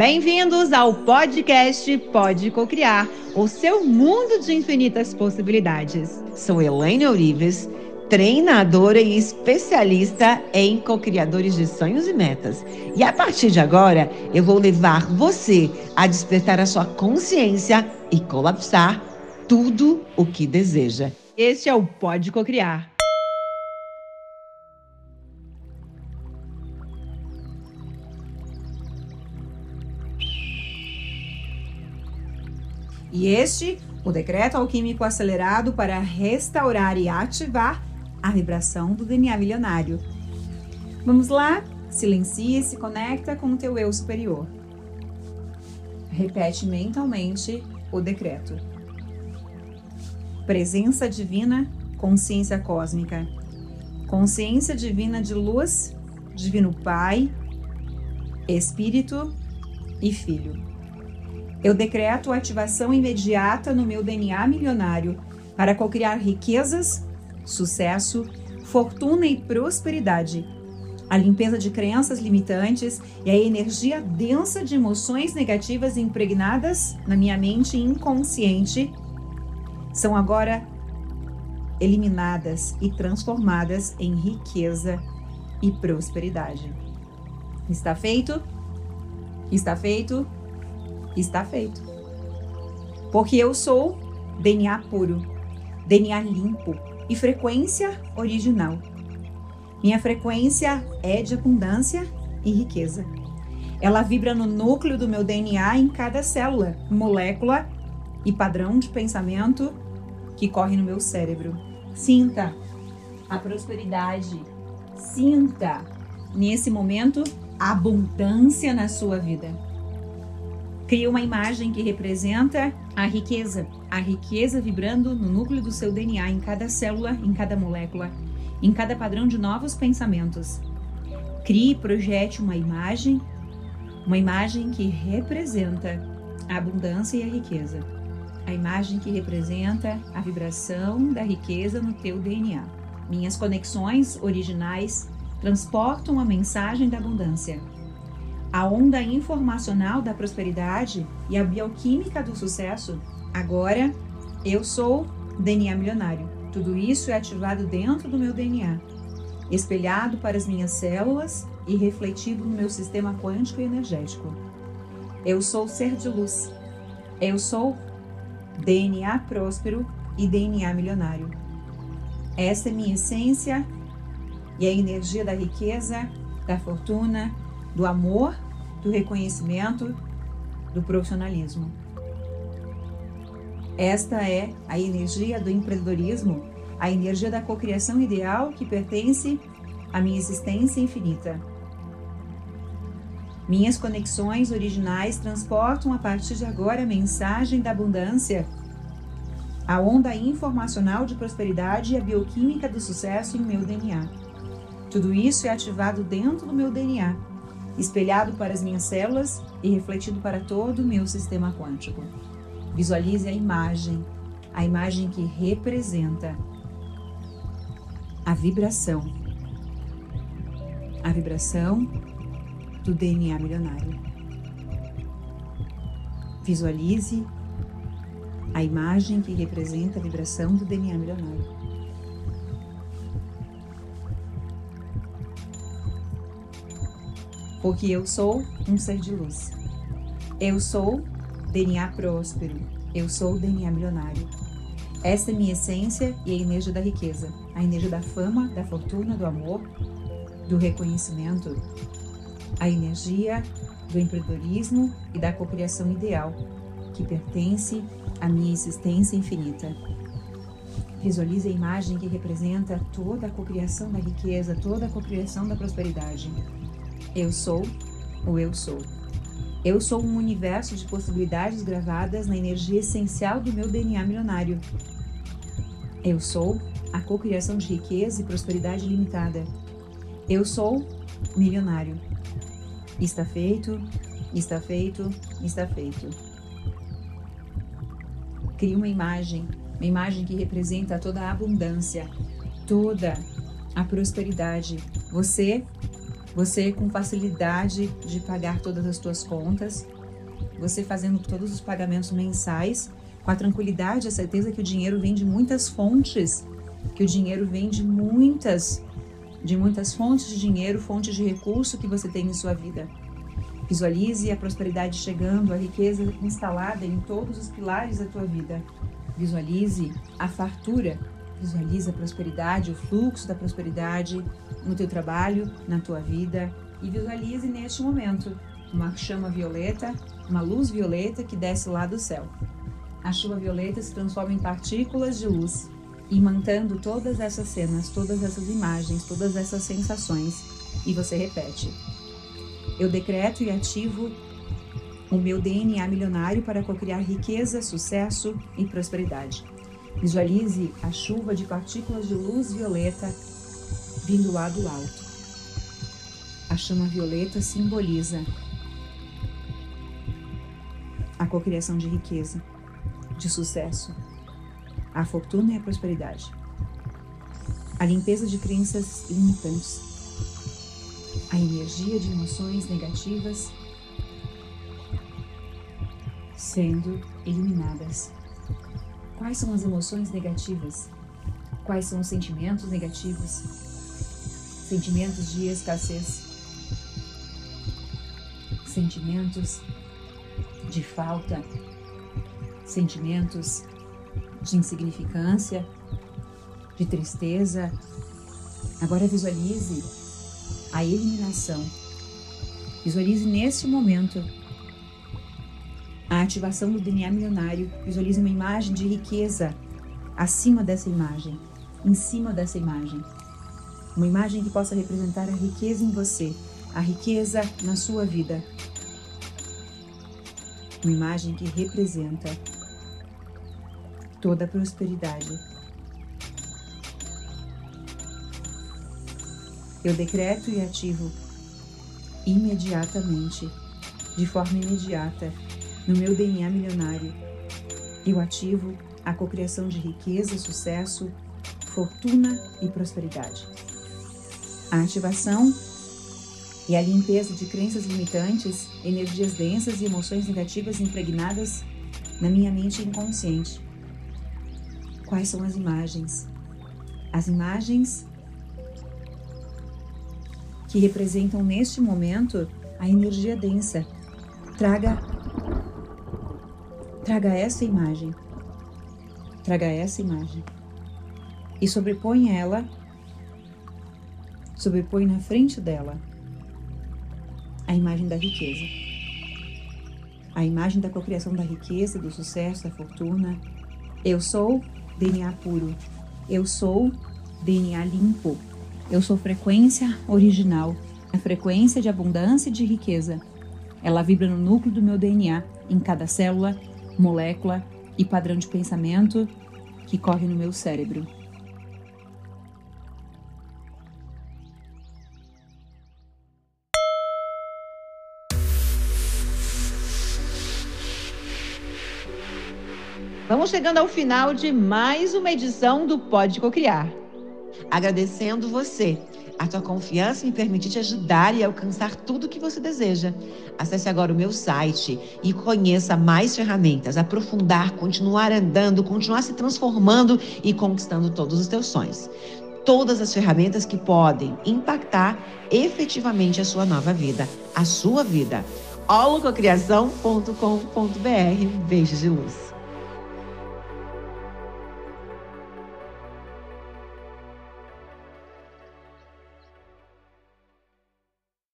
Bem-vindos ao podcast Pode Cocriar, o seu mundo de infinitas possibilidades. Sou Elaine Eurives, treinadora e especialista em cocriadores de sonhos e metas. E a partir de agora, eu vou levar você a despertar a sua consciência e colapsar tudo o que deseja. Este é o Pode Cocriar. E este, o decreto alquímico acelerado para restaurar e ativar a vibração do DNA milionário. Vamos lá? Silencia e se conecta com o teu eu superior. Repete mentalmente o decreto. Presença divina, consciência cósmica. Consciência divina de luz, divino Pai, Espírito e Filho eu decreto a ativação imediata no meu DNA milionário para cocriar riquezas, sucesso, fortuna e prosperidade. A limpeza de crenças limitantes e a energia densa de emoções negativas impregnadas na minha mente inconsciente são agora eliminadas e transformadas em riqueza e prosperidade. Está feito? Está feito? Está feito. Porque eu sou DNA puro, DNA limpo e frequência original. Minha frequência é de abundância e riqueza. Ela vibra no núcleo do meu DNA em cada célula, molécula e padrão de pensamento que corre no meu cérebro. Sinta a prosperidade. Sinta nesse momento a abundância na sua vida. Cria uma imagem que representa a riqueza, a riqueza vibrando no núcleo do seu DNA, em cada célula, em cada molécula, em cada padrão de novos pensamentos. Crie e projete uma imagem, uma imagem que representa a abundância e a riqueza. A imagem que representa a vibração da riqueza no teu DNA. Minhas conexões originais transportam a mensagem da abundância a onda informacional da prosperidade e a bioquímica do sucesso, agora eu sou DNA milionário. Tudo isso é ativado dentro do meu DNA, espelhado para as minhas células e refletido no meu sistema quântico e energético. Eu sou ser de luz. Eu sou DNA próspero e DNA milionário. Essa é minha essência e a energia da riqueza, da fortuna, do amor, do reconhecimento, do profissionalismo. Esta é a energia do empreendedorismo, a energia da cocriação ideal que pertence à minha existência infinita. Minhas conexões originais transportam a partir de agora a mensagem da abundância, a onda informacional de prosperidade e a bioquímica do sucesso em meu DNA. Tudo isso é ativado dentro do meu DNA espelhado para as minhas células e refletido para todo o meu sistema quântico. Visualize a imagem, a imagem que representa a vibração, a vibração do DNA milionário. Visualize a imagem que representa a vibração do DNA milionário. Porque eu sou um ser de luz. Eu sou DNA próspero. Eu sou DNA milionário. Essa é minha essência e a energia da riqueza, a energia da fama, da fortuna, do amor, do reconhecimento, a energia do empreendedorismo e da cocriação ideal, que pertence à minha existência infinita. Visualize a imagem que representa toda a cocriação da riqueza, toda a cocriação da prosperidade. Eu sou o eu sou. Eu sou um universo de possibilidades gravadas na energia essencial do meu DNA milionário. Eu sou a cocriação de riqueza e prosperidade limitada. Eu sou milionário. Está feito, está feito, está feito. Crie uma imagem, uma imagem que representa toda a abundância, toda a prosperidade. Você Você com facilidade de pagar todas as suas contas, você fazendo todos os pagamentos mensais, com a tranquilidade, a certeza que o dinheiro vem de muitas fontes, que o dinheiro vem de muitas de muitas fontes de dinheiro, fontes de recurso que você tem em sua vida. Visualize a prosperidade chegando, a riqueza instalada em todos os pilares da tua vida. Visualize a fartura, visualize a prosperidade, o fluxo da prosperidade no teu trabalho, na tua vida e visualize neste momento uma chama violeta, uma luz violeta que desce lá do céu. A chuva violeta se transforma em partículas de luz imantando todas essas cenas, todas essas imagens, todas essas sensações e você repete. Eu decreto e ativo o meu DNA milionário para cocriar riqueza, sucesso e prosperidade. Visualize a chuva de partículas de luz violeta vindo lá do alto. A chama violeta simboliza a cocriação de riqueza, de sucesso, a fortuna e a prosperidade, a limpeza de crenças limitantes, a energia de emoções negativas sendo eliminadas. Quais são as emoções negativas? Quais são os sentimentos negativos? Sentimentos de escassez, sentimentos de falta, sentimentos de insignificância, de tristeza. Agora visualize a eliminação. Visualize nesse momento a ativação do DNA milionário. Visualize uma imagem de riqueza acima dessa imagem, em cima dessa imagem. Uma imagem que possa representar a riqueza em você, a riqueza na sua vida. Uma imagem que representa toda a prosperidade. Eu decreto e ativo imediatamente, de forma imediata, no meu DNA milionário. Eu ativo a cocriação de riqueza, sucesso, fortuna e prosperidade. A ativação e a limpeza de crenças limitantes, energias densas e emoções negativas impregnadas na minha mente inconsciente Quais são as imagens? As imagens que representam neste momento a energia densa. Traga traga essa imagem. Traga essa imagem. E sobrepõe ela sobrepõe na frente dela a imagem da riqueza. A imagem da cocriação da riqueza, do sucesso, da fortuna. Eu sou DNA puro. Eu sou DNA limpo. Eu sou frequência original, a frequência de abundância e de riqueza. Ela vibra no núcleo do meu DNA, em cada célula, molécula e padrão de pensamento que corre no meu cérebro. Vamos chegando ao final de mais uma edição do Pode Cocriar. Agradecendo você. A tua confiança me permite te ajudar e alcançar tudo que você deseja. Acesse agora o meu site e conheça mais ferramentas, aprofundar, continuar andando, continuar se transformando e conquistando todos os teus sonhos. Todas as ferramentas que podem impactar efetivamente a sua nova vida, a sua vida. holococriação.com.br. Beijos de luz.